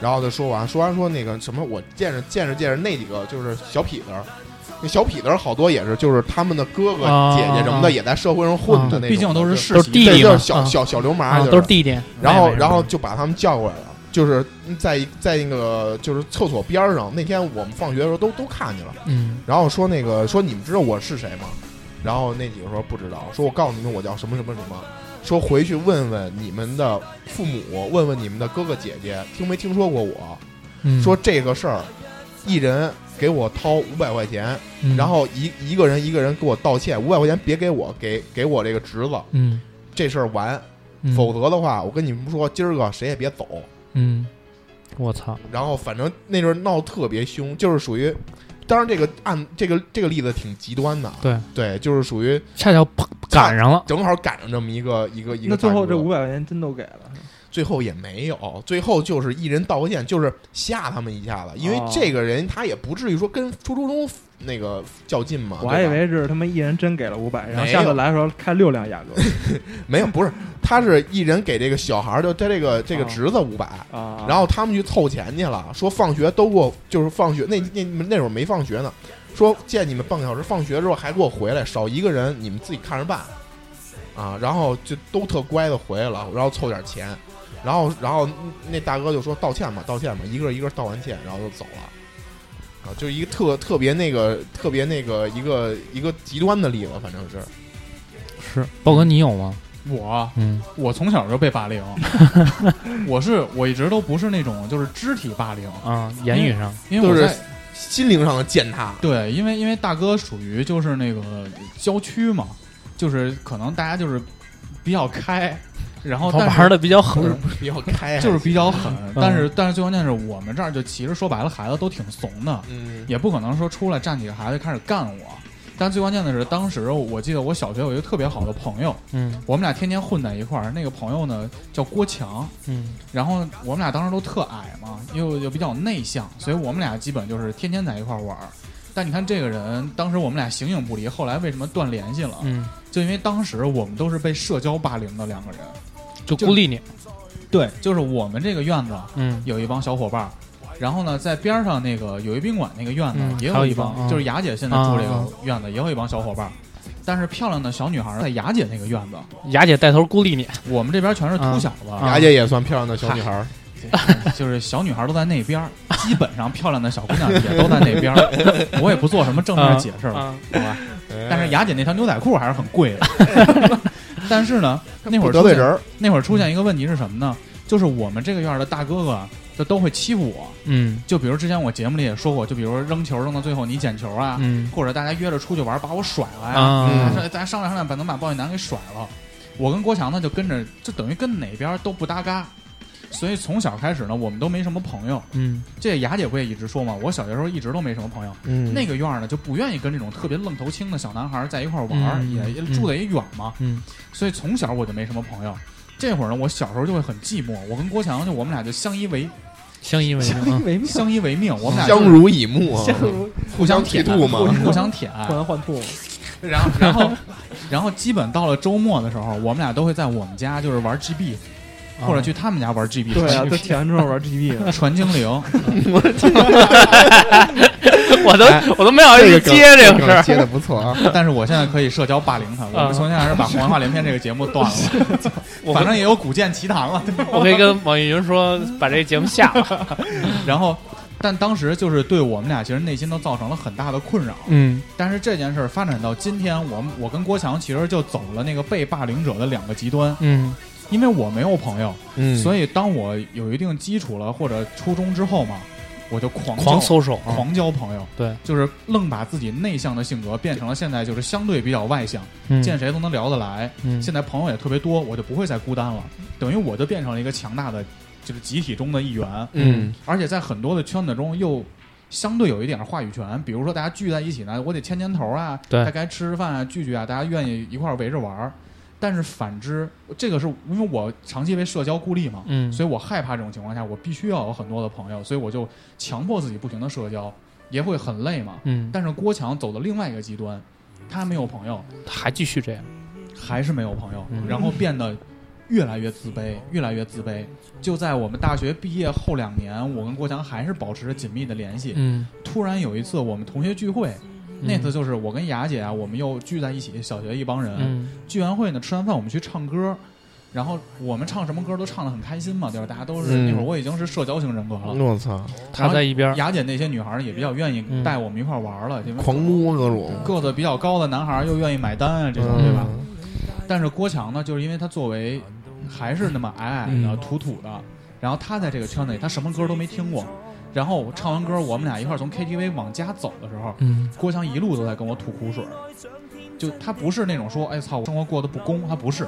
然后他说完，说完说那个什么，我见着见着见着那几个就是小痞子儿，那小痞子儿好多也是就是他们的哥哥啊姐姐什么的也在社会上混的那种的，毕竟都是就世袭，都是弟弟就是小啊小小流氓，啊，就是都是弟弟。然后然后就把他们叫过来了，就是在在那个就是厕所边上。那天我们放学的时候都都看见了，嗯然后说那个说你们知道我是谁吗？然后那几个说不知道，说我告诉你们我叫什么什么什么，说回去问问你们的父母，问问你们的哥哥姐姐，听没听说过我？嗯，说这个事儿，一人给我掏五百块钱，嗯然后一一个人一个人给我道歉，五百块钱别给我，给给我这个侄子，嗯，这事儿完。嗯否则的话，我跟你们说，今儿个谁也别走。嗯，我操，然后反正那阵儿闹特别凶，就是属于，当然这个案这个这个例子挺极端的，对。对，就是属于恰巧碰赶上了。正好赶上这么一个一个一个那最后这五百块钱真都给了，最后也没有，最后就是一人道个歉，就是吓他们一下子，因为哦。这个人他也不至于说跟初中中那个较劲嘛，我还以为是他们一人真给了五百，然后下次来的时候开六辆雅阁 (laughs) 没有，不是，他是一人给这个小孩儿，就他这个这个哦侄子五百、啊，然后他们去凑钱去了，说放学都给我，就是放学那那那会儿没放学呢，说见你们半个小时，放学之后还给我回来，少一个人你们自己看着办，啊，然后就都特乖的回来了，然后凑点钱，然后然后那大哥就说道歉吧，道歉吧，一个一个道完歉，然后就走了，啊，就一个特特别那个特别那个一个一个极端的例子，反正是，是，豹哥你有吗？我嗯。我从小就被霸凌，(laughs) 我是我一直都不是那种就是肢体霸凌，啊，言语上，因为我在心灵上的践踏，对，因为因为大哥属于就是那个郊区嘛，就是可能大家就是比较开，然后玩的比较不是狠。比较开，就是比较狠，但是但是最关键是我们这儿就其实说白了，孩子都挺怂的，嗯，也不可能说出来站几个孩子开始干我。但最关键的是，当时我记得我小学有一个特别好的朋友，嗯我们俩天天混在一块儿。那个朋友呢叫郭强，嗯然后我们俩当时都特矮嘛，又又比较内向，所以我们俩基本就是天天在一块儿玩儿。但你看这个人，当时我们俩形影不离，后来为什么断联系了？嗯，就因为当时我们都是被社交霸凌的两个人。就孤立你。对，就是我们这个院子嗯有一帮小伙伴儿，然后呢，在边上那个友谊宾馆那个院子、嗯也一帮，还有一帮嗯就是雅姐现在住这啊个院子、也有一帮小伙伴儿。但是漂亮的小女孩在雅姐那个院子，雅姐带头孤立你。我们这边全是秃小子，啊雅姐也算漂亮的小女孩儿，就是小女孩都在那边儿，基本上漂亮的小姑娘也都在那边儿。我也不做什么正面解释了，啊好吧？但是雅姐那条牛仔裤还是很贵的。(laughs) 但是呢，那会儿得罪人，那会儿出现一个问题是什么呢？就是我们这个院的大哥哥就都会欺负我。嗯就比如之前我节目里也说过，就比如扔球扔到最后你捡球啊，嗯或者大家约着出去玩把我甩了呀，啊嗯大家商量商量，把能把鲍玉楠给甩了。我跟郭强呢就跟着，就等于跟哪边都不搭嘎。所以从小开始呢，我们都没什么朋友。嗯。这雅姐不也一直说嘛，我小学时候一直都没什么朋友。嗯。那个院儿呢，就不愿意跟这种特别愣头青的小男孩在一块儿玩儿，嗯也也住的也远嘛，嗯。所以从小我就没什么朋友。这会儿呢，我小时候就会很寂寞，我跟郭强就我们俩就相依为相依为命。啊。为命，相依为命，我们俩相濡以沫。啊，相如互相舔。互相剃度嘛互相舔，换换吐，然后然后然后基本到了周末的时候，我们俩都会在我们家就是玩 GB，或者去他们家玩 GB，对啊，传都舔完之后玩 GB (laughs) 了，传精灵。(laughs) 我都哎我都没好意思接这个事儿。接的不错啊。(laughs) 但是我现在可以社交霸凌他，我们从现在开始把《红文化连篇》这个节目断了，反正也有古剑奇谭了。对吧我可以跟网易云说把这个节目下了。然后，但当时就是对我们俩其实内心都造成了很大的困扰。嗯但是这件事儿发展到今天，我们我跟郭强其实就走了那个被霸凌者的两个极端，嗯因为我没有朋友，嗯所以当我有一定基础了或者初中之后嘛，我就狂交狂搜手啊。狂交朋友，对，就是愣把自己内向的性格变成了现在就是相对比较外向，嗯见谁都能聊得来，嗯现在朋友也特别多，我就不会再孤单了，等于我就变成了一个强大的就是集体中的一员，嗯而且在很多的圈子中又相对有一点话语权，比如说大家聚在一起呢，我得牵牵头啊，对大家吃吃饭啊，聚聚啊，大家愿意一块儿围着玩儿。但是反之，这个是因为我长期被社交孤立嘛，嗯所以我害怕这种情况下，我必须要有很多的朋友，所以我就强迫自己不停的社交，也会很累嘛。嗯，但是郭强走的另外一个极端，他没有朋友，还继续这样。还是没有朋友，嗯然后变得越来越自卑，越来越自卑。就在我们大学毕业后两年，我跟郭强还是保持着紧密的联系。嗯，突然有一次我们同学聚会，那次就是我跟雅姐啊，我们又聚在一起，小学一帮人。嗯聚完会呢，吃完饭我们去唱歌，然后我们唱什么歌都唱得很开心嘛，对吧？大家都是、嗯那会儿我已经是社交型人格了。我操，他在一边。雅姐那些女孩也比较愿意嗯带我们一块儿玩了，因为狂摸各种，个子比较高的男孩又愿意买单啊，这种、嗯对吧？但是郭强呢，就是因为他作为还是那么矮矮的、嗯土土的，然后他在这个圈子里，他什么歌都没听过。然后唱完歌，我们俩一块儿从 KTV 往家走的时候，嗯。郭强一路都在跟我吐苦水。儿。就他不是那种说，哎操，我生活过得不公，他不是，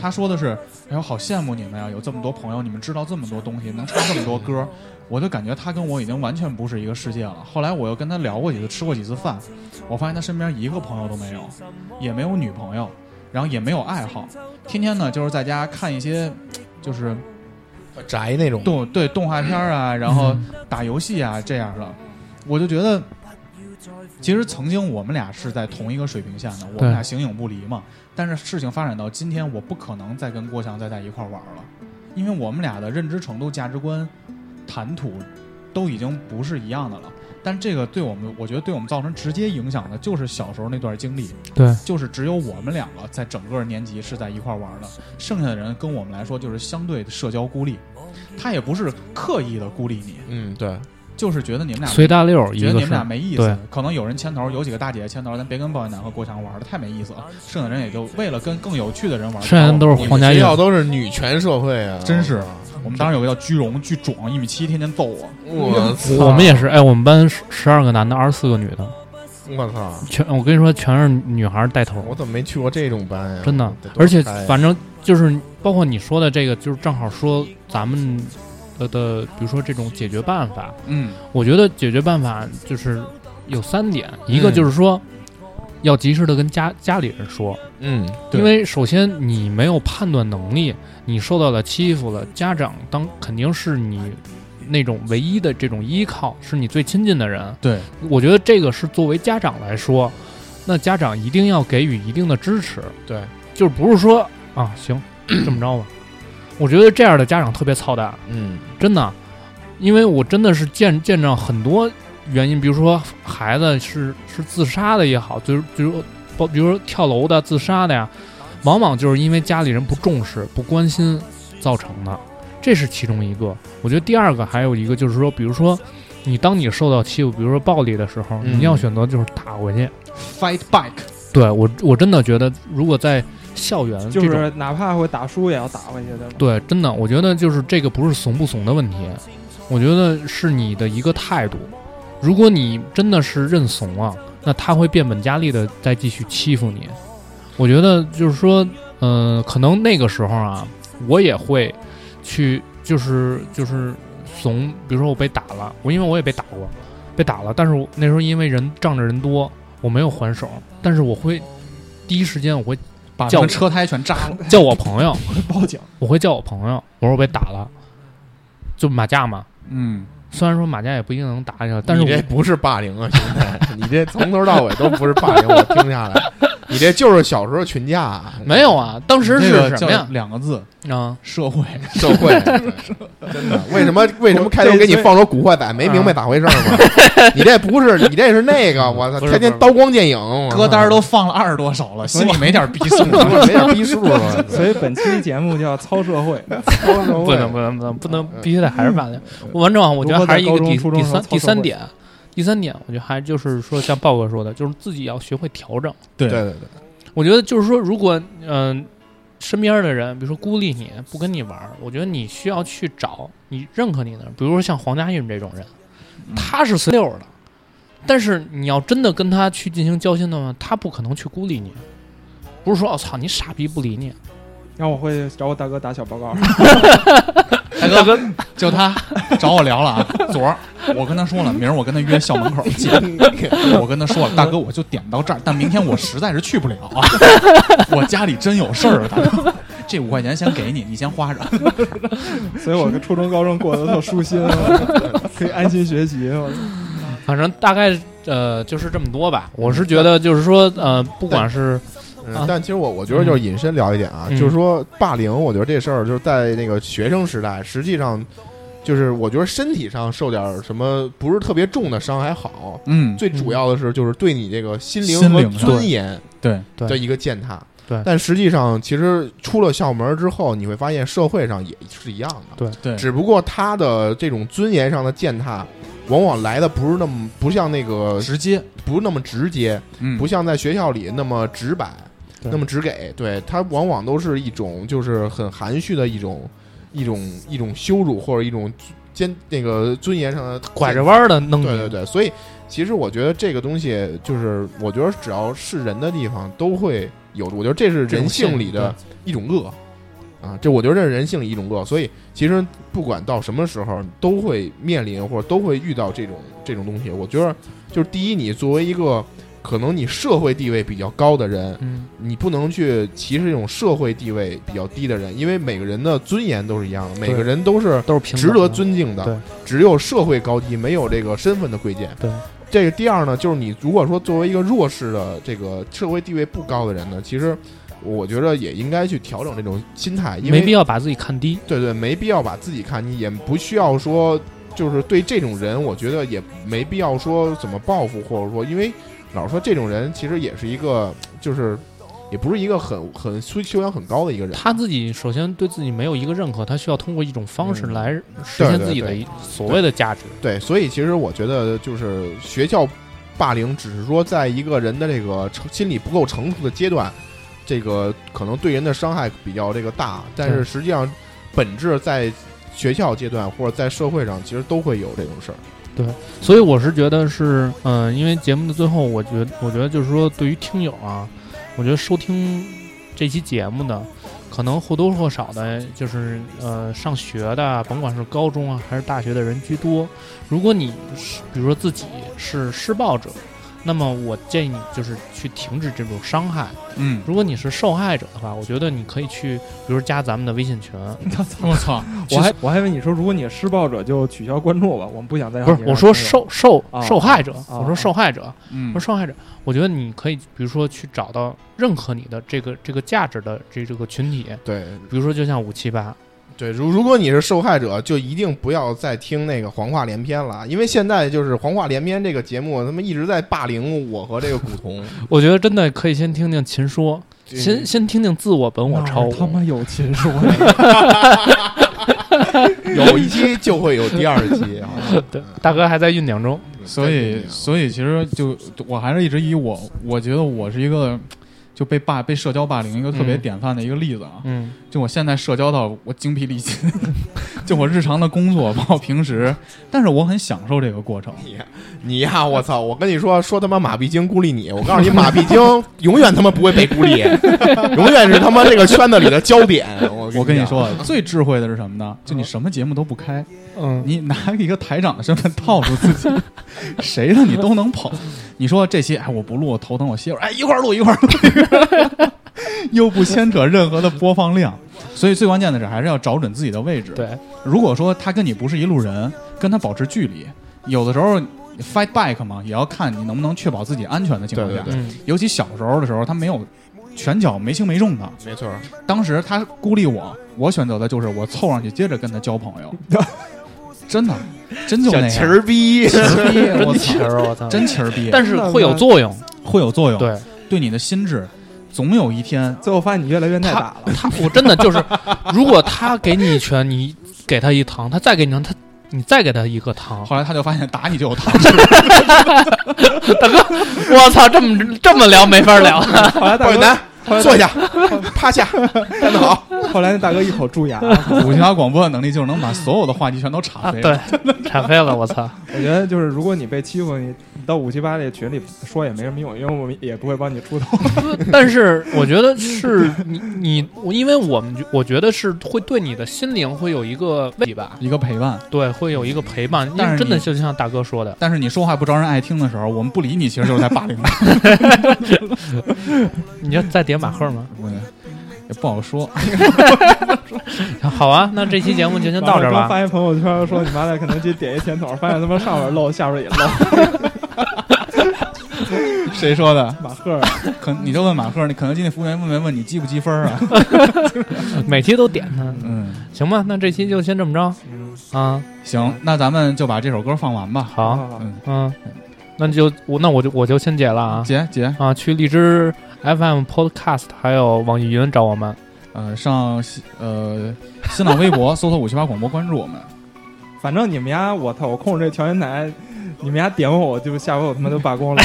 他说的是，哎呦，好羡慕你们呀，有这么多朋友，你们知道这么多东西，能唱这么多歌，我就感觉他跟我已经完全不是一个世界了。后来我又跟他聊过几次，吃过几次饭，我发现他身边一个朋友都没有，也没有女朋友，然后也没有爱好，天天呢就是在家看一些，就是宅那种，动对动画片啊，然后嗯打游戏啊这样的，我就觉得，其实曾经我们俩是在同一个水平线的，我们俩形影不离嘛。但是事情发展到今天，我不可能再跟郭强再在一块儿玩了，因为我们俩的认知程度、价值观、谈吐都已经不是一样的了。但这个对我们，我觉得对我们造成直接影响的就是小时候那段经历，对，就是只有我们两个在整个年级是在一块玩的，剩下的人跟我们来说就是相对的社交孤立。他也不是刻意的孤立你，嗯，对，就是觉得你们俩随大溜觉得你们俩。没意思，可能有人牵头，有几个大姐姐牵头，咱别跟抱怨男和郭强玩的太没意思了。剩下人也就为了跟更有趣的人玩，剩下人都是皇家院，学校都是女权社会啊，真是我们当时有个叫居荣，巨壮，一米七，天天揍我。我操，我们也是。哎，我们班十十二个男的，二十四个女的，我操，全我跟你说，全是女孩带头。我怎么没去过这种班呀？真的而且反正就是包括你说的这个，就是正好说咱们的的，比如说这种解决办法，嗯，我觉得解决办法就是有三点，一嗯个就是说。要及时的跟家家里人说，嗯，对。因为首先你没有判断能力，你受到了欺负了，家长当肯定是你那种唯一的这种依靠，是你最亲近的人。对，我觉得这个是作为家长来说，那家长一定要给予一定的支持，对，就是不是说啊行这么着吧，我觉得这样的家长特别操蛋，嗯，真的，因为我真的是见见证很多原因，比如说孩子是是自杀的也好，就是比如包比如说跳楼的、自杀的呀，往往就是因为家里人不重视、不关心造成的，这是其中一个。我觉得第二个还有一个就是说，比如说你当你受到欺负，比如说暴力的时候，嗯你要选择就是打回去。fight back，对我我真的觉得，如果在校园就是哪怕会打输也要打回去，对吧？对，真的，我觉得就是这个不是怂不怂的问题，我觉得是你的一个态度。如果你真的是认怂啊，那他会变本加厉的再继续欺负你。我觉得就是说，嗯、可能那个时候啊，我也会去就是就是怂，比如说我被打了，我因为我也被打过，被打了，但是我那时候因为人仗着人多，我没有还手，但是我会第一时间我会把车胎全扎了。(laughs) 叫我朋友，我 (laughs) 会报警，我会叫我朋友，我说我被打了，就马架嘛。嗯，虽然说马家也不一定能打起来，但是你这不是霸凌啊，兄弟，你这从头到尾都不是霸凌，我听下来，(laughs) 你这就是小时候群架啊，没有啊，当时是什么呀？两个字：啊，社会。社会，(laughs) 真的，为什么为什么开头给你放首《古惑仔》，没明白咋回事吗？(laughs) 你这不是，你这是那个，我操，天天刀光剑影，歌单都放了二十多首了，心里没点逼数。没点逼数啊，所以本期节目叫操社会，不能不能不能不能，必须得还是霸凌。完整啊，我觉得还是一个第第三第三点，第三点，我觉得还就是说，像豹哥说的，就是自己要学会调整。对。对对对，我觉得就是说，如果嗯、身边的人，比如说孤立你，不跟你玩，我觉得你需要去找你认可你的人，比如说像黄家韵这种人，他是随溜儿的，但是你要真的跟他去进行交心的话，他不可能去孤立你，不是说我、操你傻逼不理你，然后我会找我大哥打小报告。(laughs) 大哥，就他找我聊了啊。昨儿我跟他说了，明儿我跟他约校门口见。我跟他说了，大哥我就点到这儿，但明天我实在是去不了啊，我家里真有事儿啊，大哥。这五块钱先给你，你先花着。(laughs) 所以我初中、高中过得特舒心，可以安心学习。反正大概呃就是这么多吧。我是觉得就是说呃，不管是啊嗯。但其实我我觉得就是引申聊一点啊，嗯。就是说霸凌，我觉得这事儿就是在那个学生时代，实际上就是我觉得身体上受点什么不是特别重的伤还好，嗯，最主要的是就是对你这个心灵和尊严对，对。的一个践踏。对。但实际上其实出了校门之后，你会发现社会上也是一样的。对。对，只不过他的这种尊严上的践踏，往往来的不是那么不像那个直接，不是那么直接，嗯，不像在学校里那么直白，对那么只给。对他往往都是一种就是很含蓄的一种一种一种羞辱或者一种坚那个尊严上的拐着弯儿的弄，对对对，所以其实我觉得这个东西就是，我觉得只要是人的地方都会有，我觉得这是人性里的一种恶啊，这我觉得这是人性里一种恶，所以其实不管到什么时候都会面临或者都会遇到这种这种东西。我觉得就是第一，你作为一个可能你社会地位比较高的人，嗯，你不能去歧视这种社会地位比较低的人，因为每个人的尊严都是一样的，每个人都是都是值得尊敬对的。只有社会高低，没有这个身份的贵贱。对，这个第二呢，就是你如果说作为一个弱势的这个社会地位不高的人呢，其实我觉得也应该去调整这种心态，因为没必要把自己看低。对对，没必要把自己看低，也不需要说就是对这种人，我觉得也没必要说怎么报复，或者说因为老实说这种人其实也是一个就是。也不是一个很很修修养很高的一个人，他自己首先对自己没有一个认可，他需要通过一种方式嗯来实现自己的一所谓的价值。对，所以其实我觉得就是学校霸凌，只是说在一个人的这个成心理不够成熟的阶段，这个可能对人的伤害比较这个大，但是实际上本质在学校阶段或者在社会上，其实都会有这种事儿。对所以我是觉得是，嗯、因为节目的最后，我觉，我觉得就是说，对于听友啊，我觉得收听这期节目的，可能或多或少的，就是呃，上学的，甭管是高中啊还是大学的人居多。如果你是比如说自己是施暴者，那么我建议你就是去停止这种伤害。嗯，如果你是受害者的话，我觉得你可以去，比如加咱们的微信群，(laughs) 我操，我还我还以为你说，如果你是施暴者，就取消关注吧，我们不想再不是我说受受啊受害者，啊我说受害者，嗯。说受害者，我觉得你可以，比如说去找到认可你的这个这个价值的这这个群体，对。比如说就像五七八，对，如如果你是受害者，就一定不要再听那个黄话连篇了，因为现在就是黄话连篇这个节目，他们一直在霸凌我和这个古潼。(laughs) 我觉得真的可以先听听秦说，先先听听自我本我超他妈有秦说？(laughs) 有一期就会有第二期啊。(laughs) 对，大哥还在酝酿中。所以，所以其实就我还是一直以我，我觉得我是一个，就被霸被社交霸凌一个特别嗯典范的一个例子啊。嗯就我现在社交到我精疲力尽，(laughs) 就我日常的工作，(laughs) 包括平时，但是我很享受这个过程。你你呀，我操！我跟你说，说他妈马屁精孤立你，我告诉你，马屁精永远他妈不会被孤立，(laughs) 永远是他妈这个圈子里的焦点。我讲，我跟你说，最智慧的是什么呢？就你什么节目都不开，嗯，你拿一个台长的身份套住自己，谁的你都能捧。你说这些，哎，我不录，我头疼，我歇会儿，哎，一块儿录，一块儿录，(laughs) 又不牵扯任何的播放量。所以最关键的是，还是要找准自己的位置。对，如果说他跟你不是一路人，跟他保持距离，有的时候 fight back 嘛，也要看你能不能确保自己安全的情况下。对对嗯尤其小时候的时候，他没有拳脚没轻没重的。没错，当时他孤立我，我选择的就是我凑上去接着跟他交朋友。(laughs) 真的，真就那样。儿逼，气儿逼，(laughs) 我操，气儿，我操！真气儿逼，但是会有作用，会有作用。对对你的心智，总有一天最后发现你越来越耐打了。他，(laughs) 我真的就是，如果他给你一拳，你给他一糖，他再给你糖，他你再给他一个糖，后来他就发现打你就有糖 (laughs) 大哥我操，这么这么聊没法聊。后来大坐下，趴下，干得好。后来那大哥一口蛀牙。(laughs) 武侠广播的能力就是能把所有的话题全都岔啊，飞。对，岔飞了，我操！(laughs) 我觉得就是，如果你被欺负，你你到五七八这群里说也没什么用，因为我们也不会帮你出头。(laughs) 但是我觉得是你你，我因为我们我觉得是会对你的心灵会有一个慰藉吧，一个陪伴。对，会有一个陪伴。但是真的就像大哥说的，但是你说话不招人爱听的时候，我们不理你，其实就是在霸凌你。(laughs) 你要再点马赫吗？(laughs) 我也不好说。好啊，那这期节目就先到这儿吧。发一朋友圈说你妈在肯德基点一甜筒，发现他妈上边漏，下边也漏。(laughs) 谁说的？马赫，可你就问马赫，你肯德基那服务员问没问你积不积分啊？(laughs) 每期都点他，嗯，行吧？那这期就先这么着嗯，啊。行，那咱们就把这首歌放完吧。好，好，嗯，嗯，那就我那我就我就先解了啊解解，啊！去荔枝 FM Podcast 还有网易云找我们。呃，上呃新浪微博搜索五七八广播，关注我们。(laughs) 反正你们家，我操，我控制这调音台，你们俩点我，我就下回我他妈都罢工了。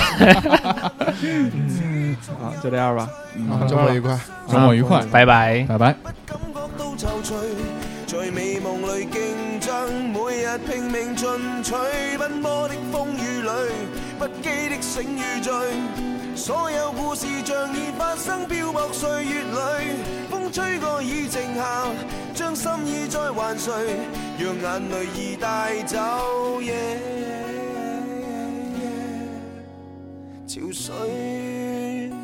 嗯，啊，就这样吧。嗯，周末愉快。周末愉快，拜拜。拜拜。感覺到惆悵，在美夢裏競爭，每日拼命進取，奔波的風雨裏，不羈的醒與醉，所有故事像已發生，漂泊歲月裏，風吹過已靜下，將心意再還誰，讓眼淚已帶走。Yeah, 潮水。